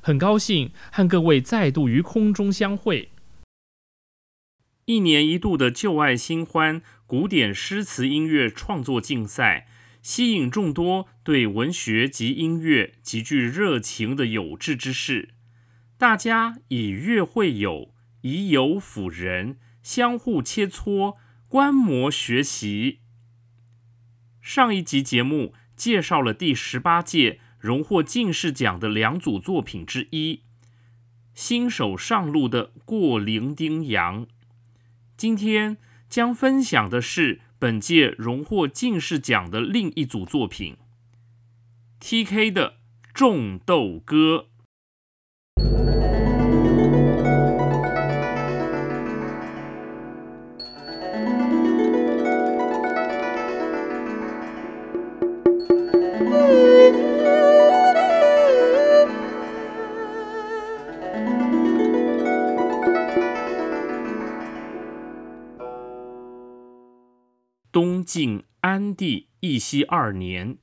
很高兴和各位再度于空中相会。一年一度的旧爱新欢古典诗词音乐创作竞赛，吸引众多对文学及音乐极具热情的有志之士。大家以乐会友，以友辅人，相互切磋，观摩学习。上一集节目介绍了第十八届。荣获进士奖的两组作品之一，新手上路的过零丁洋。今天将分享的是本届荣获进士奖的另一组作品，T.K. 的《种豆歌》。晋安帝义熙二年，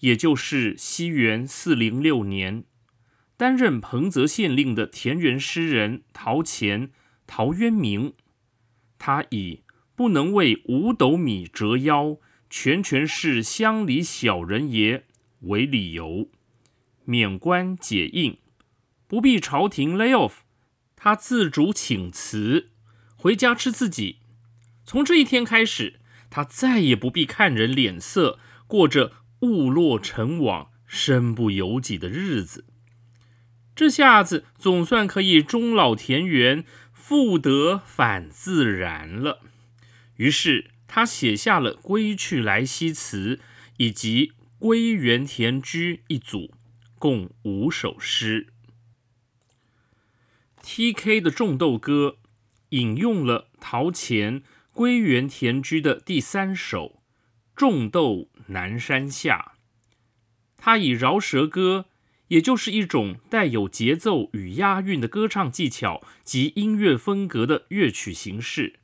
也就是西元四零六年，担任彭泽县令的田园诗人陶潜陶渊明，他以不能为五斗米折腰，全权是乡里小人也为理由，免官解印，不必朝廷 lay off，他自主请辞，回家吃自己。从这一天开始。他再也不必看人脸色，过着物落尘网、身不由己的日子。这下子总算可以终老田园，复得返自然了。于是他写下了《归去来兮辞》以及《归园田居》一组，共五首诗。T.K. 的《种豆歌》引用了陶潜。归园田居的第三首《种豆南山下》，他以饶舌歌，也就是一种带有节奏与押韵的歌唱技巧及音乐风格的乐曲形式，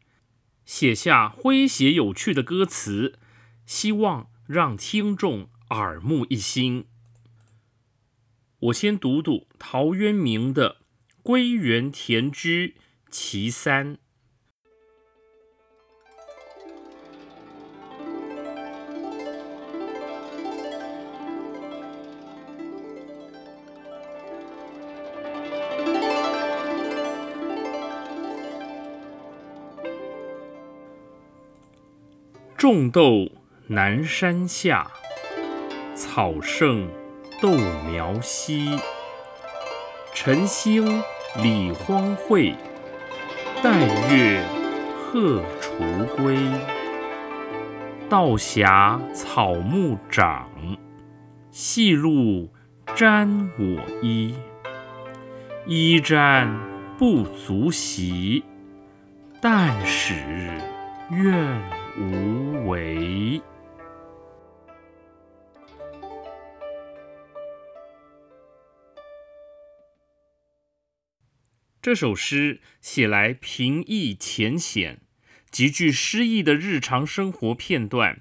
写下诙谐有趣的歌词，希望让听众耳目一新。我先读读陶渊明的《归园田居·其三》。种豆南山下，草盛豆苗稀。晨兴理荒秽，带月荷锄归。道狭草木长，细露沾我衣。衣沾不足惜，但使愿无为。这首诗写来平易浅显，极具诗意的日常生活片段，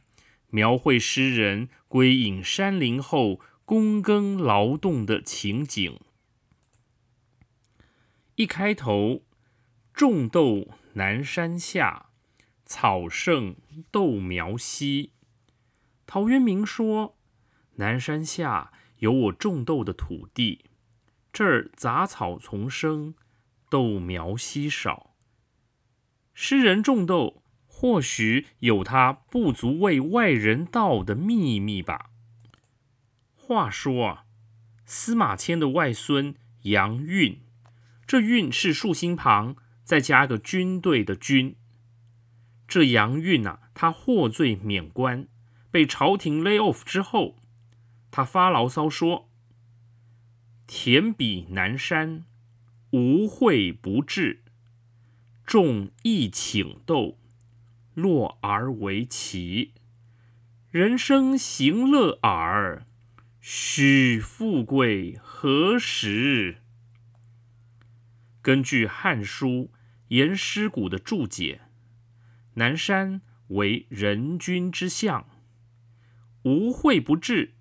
描绘诗人归隐山林后躬耕劳动的情景。一开头，种豆南山下，草盛豆苗稀。陶渊明说：“南山下有我种豆的土地，这儿杂草丛生，豆苗稀少。”诗人种豆，或许有他不足为外人道的秘密吧。话说啊，司马迁的外孙杨运。这运是竖心旁，再加个军队的军。这杨运呐，他获罪免官，被朝廷 lay off 之后，他发牢骚说：“田比南山，无秽不至；种一顷豆，落而为奇。人生行乐耳，须富贵何时？”根据《汉书·颜师古》的注解，南山为人君之相，无秽不至，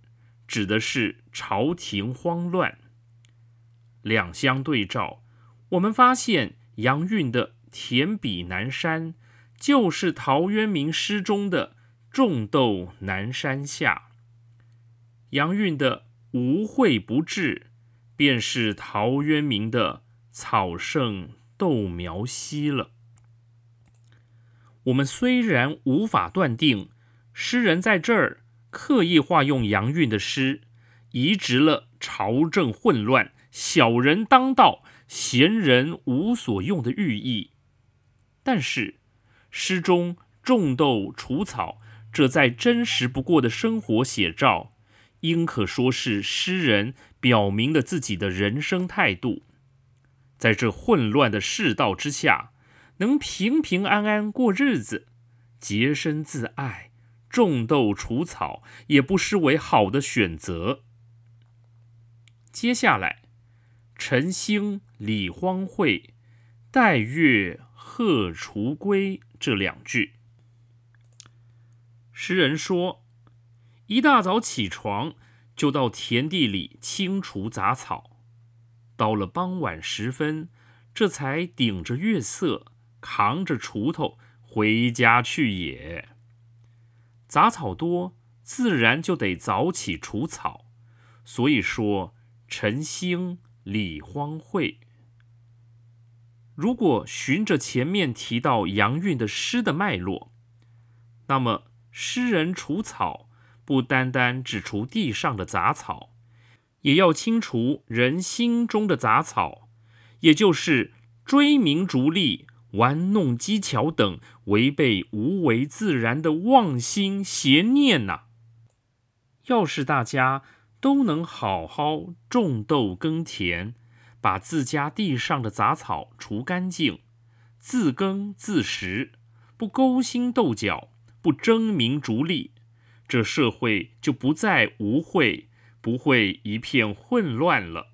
指的是朝廷慌乱。两相对照，我们发现杨运的“田比南山”就是陶渊明诗中的“种豆南山下”，杨运的“无秽不至”便是陶渊明的。草盛豆苗稀了。我们虽然无法断定诗人在这儿刻意化用杨运的诗，移植了朝政混乱、小人当道、闲人无所用的寓意，但是诗中种豆除草这再真实不过的生活写照，应可说是诗人表明了自己的人生态度。在这混乱的世道之下，能平平安安过日子，洁身自爱，种豆除草，也不失为好的选择。接下来，“晨兴理荒秽，带月荷锄归”这两句，诗人说：一大早起床，就到田地里清除杂草。到了傍晚时分，这才顶着月色，扛着锄头回家去也。杂草多，自然就得早起除草，所以说晨兴理荒秽。如果循着前面提到杨运的诗的脉络，那么诗人除草不单单只除地上的杂草。也要清除人心中的杂草，也就是追名逐利、玩弄技巧等违背无为自然的妄心邪念呐。要是大家都能好好种豆耕田，把自家地上的杂草除干净，自耕自食，不勾心斗角，不争名逐利，这社会就不再无秽。不会一片混乱了。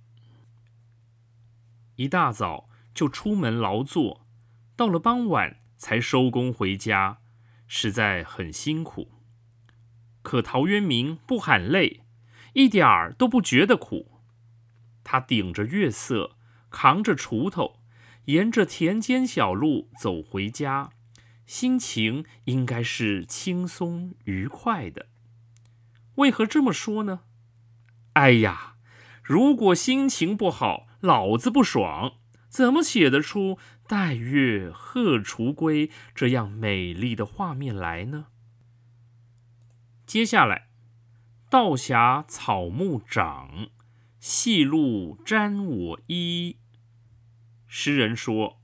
一大早就出门劳作，到了傍晚才收工回家，实在很辛苦。可陶渊明不喊累，一点儿都不觉得苦。他顶着月色，扛着锄头，沿着田间小路走回家，心情应该是轻松愉快的。为何这么说呢？哎呀，如果心情不好，老子不爽，怎么写得出“待月荷锄归”这样美丽的画面来呢？接下来，道狭草木长，细露沾我衣。诗人说，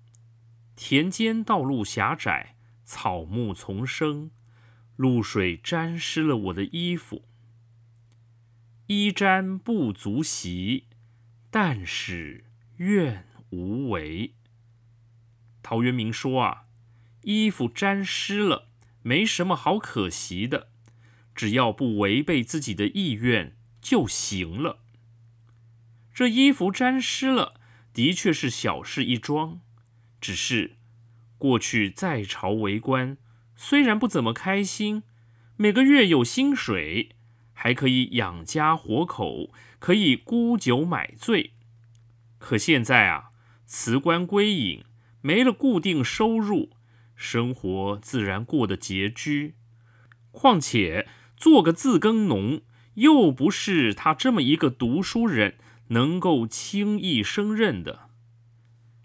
田间道路狭窄，草木丛生，露水沾湿了我的衣服。衣沾不足惜，但使愿无为。陶渊明说啊，衣服沾湿了，没什么好可惜的，只要不违背自己的意愿就行了。这衣服沾湿了，的确是小事一桩，只是过去在朝为官，虽然不怎么开心，每个月有薪水。还可以养家活口，可以沽酒买醉。可现在啊，辞官归隐，没了固定收入，生活自然过得拮据。况且做个自耕农，又不是他这么一个读书人能够轻易胜任的。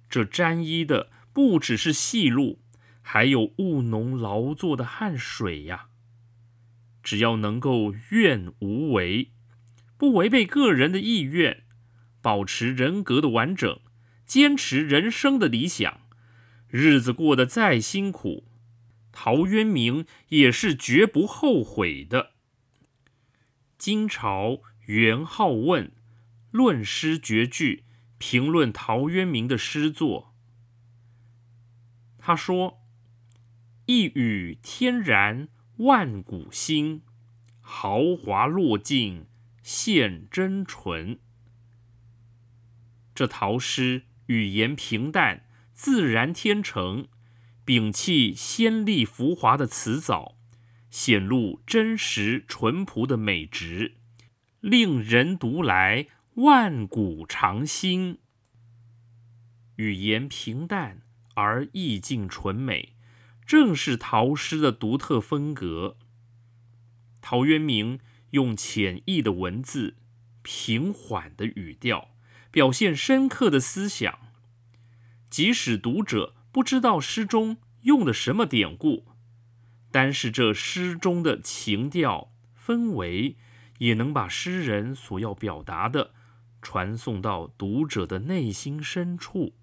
这沾衣的不只是细路，还有务农劳作的汗水呀。只要能够愿无为，不违背个人的意愿，保持人格的完整，坚持人生的理想，日子过得再辛苦，陶渊明也是绝不后悔的。金朝元好问论诗绝句，评论陶渊明的诗作，他说：“一语天然。”万古新，豪华落尽现真纯。这陶诗语言平淡，自然天成，摒弃先丽浮华的辞藻，显露真实淳朴的美质，令人读来万古长新。语言平淡而意境纯美。正是陶诗的独特风格。陶渊明用浅易的文字、平缓的语调，表现深刻的思想。即使读者不知道诗中用的什么典故，单是这诗中的情调氛围，也能把诗人所要表达的传送到读者的内心深处。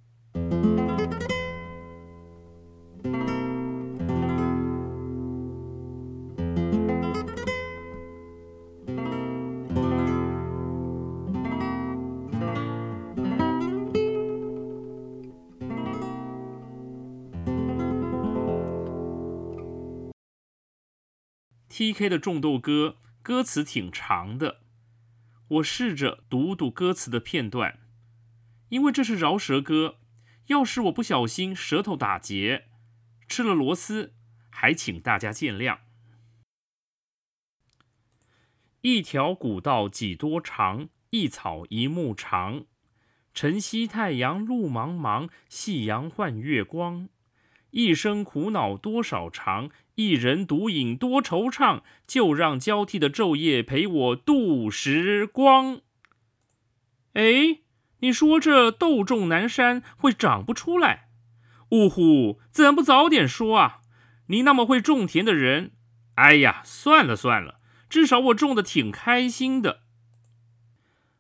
T.K. 的《种豆歌》歌词挺长的，我试着读读歌词的片段，因为这是饶舌歌，要是我不小心舌头打结，吃了螺丝，还请大家见谅。一条古道几多长，一草一木长。晨曦太阳路茫茫，夕阳换月光。一生苦恼多少长，一人独饮多惆怅。就让交替的昼夜陪我度时光。哎，你说这豆种南山会长不出来？呜呼，怎不早点说啊？你那么会种田的人，哎呀，算了算了，至少我种的挺开心的。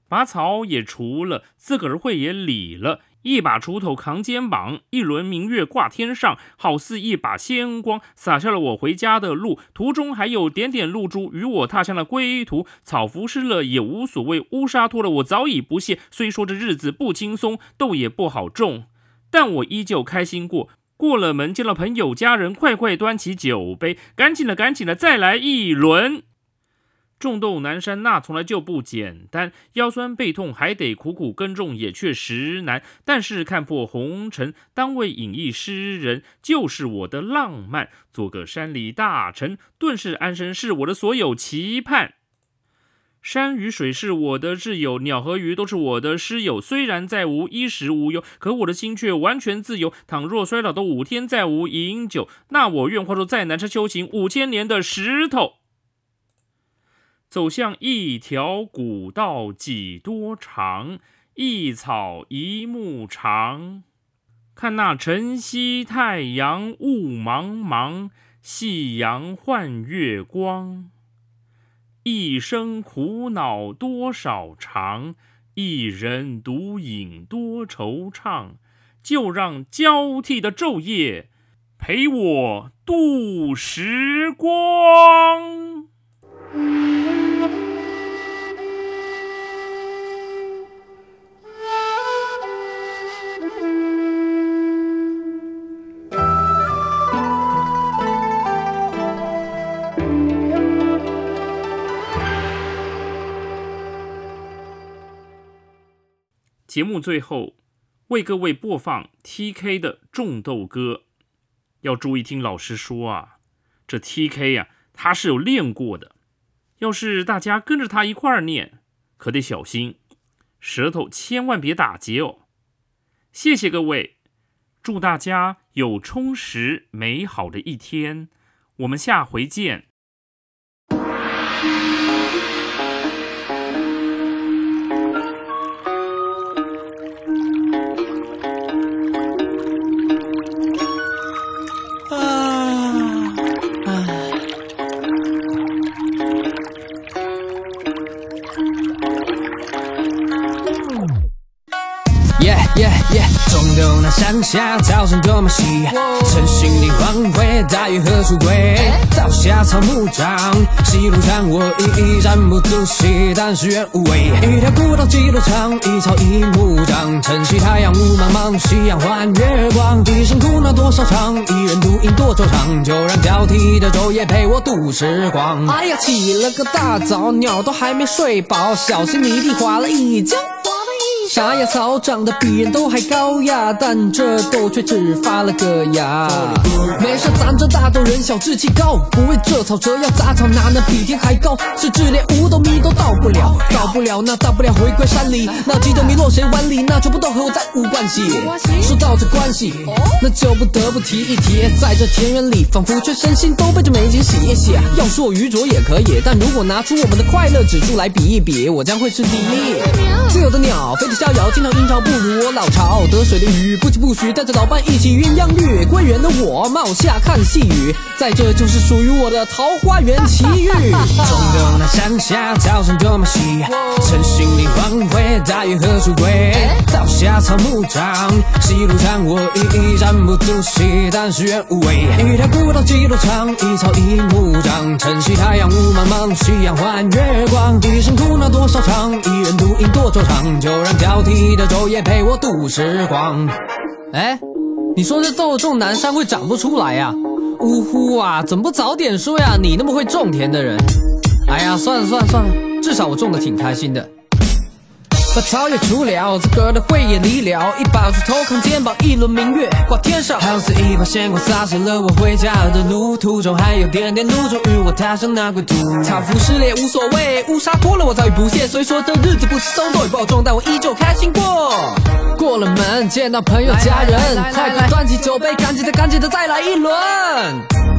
拔草也除了，自个儿会也理了。一把锄头扛肩膀，一轮明月挂天上，好似一把仙光洒下了我回家的路。途中还有点点露珠，与我踏向了归途。草服湿了也无所谓，乌纱脱了我早已不屑。虽说这日子不轻松，豆也不好种，但我依旧开心过。过了门，见了朋友家人，快快端起酒杯，赶紧的，赶紧的，再来一轮。种豆南山那从来就不简单，腰酸背痛还得苦苦耕种，也确实难。但是看破红尘，当位隐逸诗人，就是我的浪漫。做个山里大臣，顿时安生，是我的所有期盼。山与水是我的挚友，鸟和鱼都是我的师友。虽然再无衣食无忧，可我的心却完全自由。倘若衰老的五天再无饮酒，那我愿化作再难车修行五千年的石头。走向一条古道几多长，一草一木长。看那晨曦太阳雾茫茫，夕阳换月光。一生苦恼多少长，一人独饮多惆怅。就让交替的昼夜陪我度时光。节目最后为各位播放 TK 的种豆歌，要注意听老师说啊，这 TK 呀、他是有练过的，要是大家跟着他一块儿念，可得小心，舌头千万别打结哦。谢谢各位，祝大家有充实美好的一天，我们下回见。山下，早晨多么喜，晨星里黄昏，大雨何处归？早下草木长，西路上我一一站不足惜，但是愿无畏。一条古道几多长，一草一木长，晨曦太阳雾茫茫，夕阳换月光。一生苦恼多少场，一人独饮多惆怅，就让交替的昼夜陪我度时光。哎呀，起了个大早，鸟都还没睡饱，小心泥地滑了一跤。沙芽草长得比人都还高呀，但这豆却只发了个芽。没事，咱这大豆人小志气高，不为这草折腰，杂草哪能比天还高？是只连五斗米都到不了，到不了那大不了回归山里，那几斗米落谁碗里？那就不都和我再无关系。说到这关系，那就不得不提一提，在这田园里，仿佛全身心都被这美景洗一洗。要说愚拙也可以，但如果拿出我们的快乐指数来比一比，我将会是第一。自由的鸟飞得逍遥，经常阴潮不如我老巢。得水的鱼不疾不徐，带着老伴一起鸳鸯浴。归园的我冒下看细雨，在这就是属于我的桃花源奇遇。种豆那山下，早晨多么喜，晨星里黄昏，大雁何处归？早下草木长，西路上我一一站不足惜，但是愿无畏。一条古道几多长，一草一木长，晨曦太阳雾茫茫，夕阳换月光。一生苦恼多少场，一人独饮多惆怅，就让挑剔的昼夜陪我度时光。哎，你说这豆种南山会长不出来呀、呜呼啊，怎么不早点说呀？你那么会种田的人。哎呀，算了算了算了，至少我种的挺开心的。把草也除了，自个儿的慧也离了，一把锄头扛肩膀，一轮明月挂天上，好似一把鲜光洒湿了我回家的路，途中还有点点露，终于我踏上那归途。草枯石裂无所谓，乌纱脱了我早已不屑，虽说这日子不轻松，豆也不好种，但我依旧开心过。过了门，见到朋友家人，快快端起酒杯，赶紧的赶紧的再来一轮。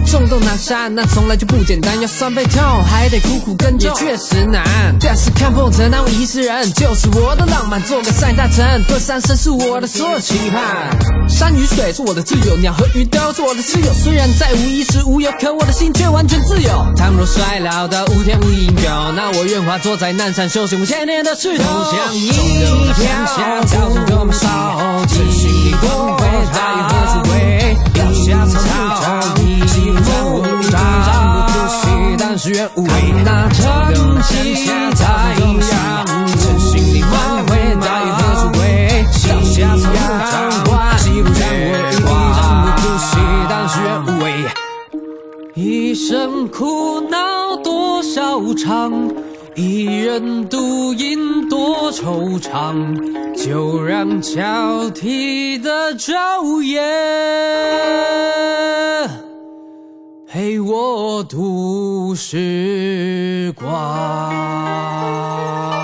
种豆南山，那从来就不简单，要酸背痛，还得苦苦耕种，也确实难。但是看破城南，我一世人，就是我的浪漫，做个山大臣，对山神是我的所有期盼。山与水是我的挚友，鸟和鱼都是我的挚友。虽然再无衣食无忧，可我的心却完全自由。倘若衰老到无天无影有，那我愿化作在南山修行五千年的石头，像一条早晨多么少，晨星里光辉，大雨何处归？掉下草木长，西路一站不足惜，但是愿无畏。那晨曦太阳，晨星里光辉，大雨何处归？掉下草木长，西路上我一站不足惜，但是愿无畏。一生苦恼多少场，一人独饮多惆怅，就让交替的昼夜陪我度时光。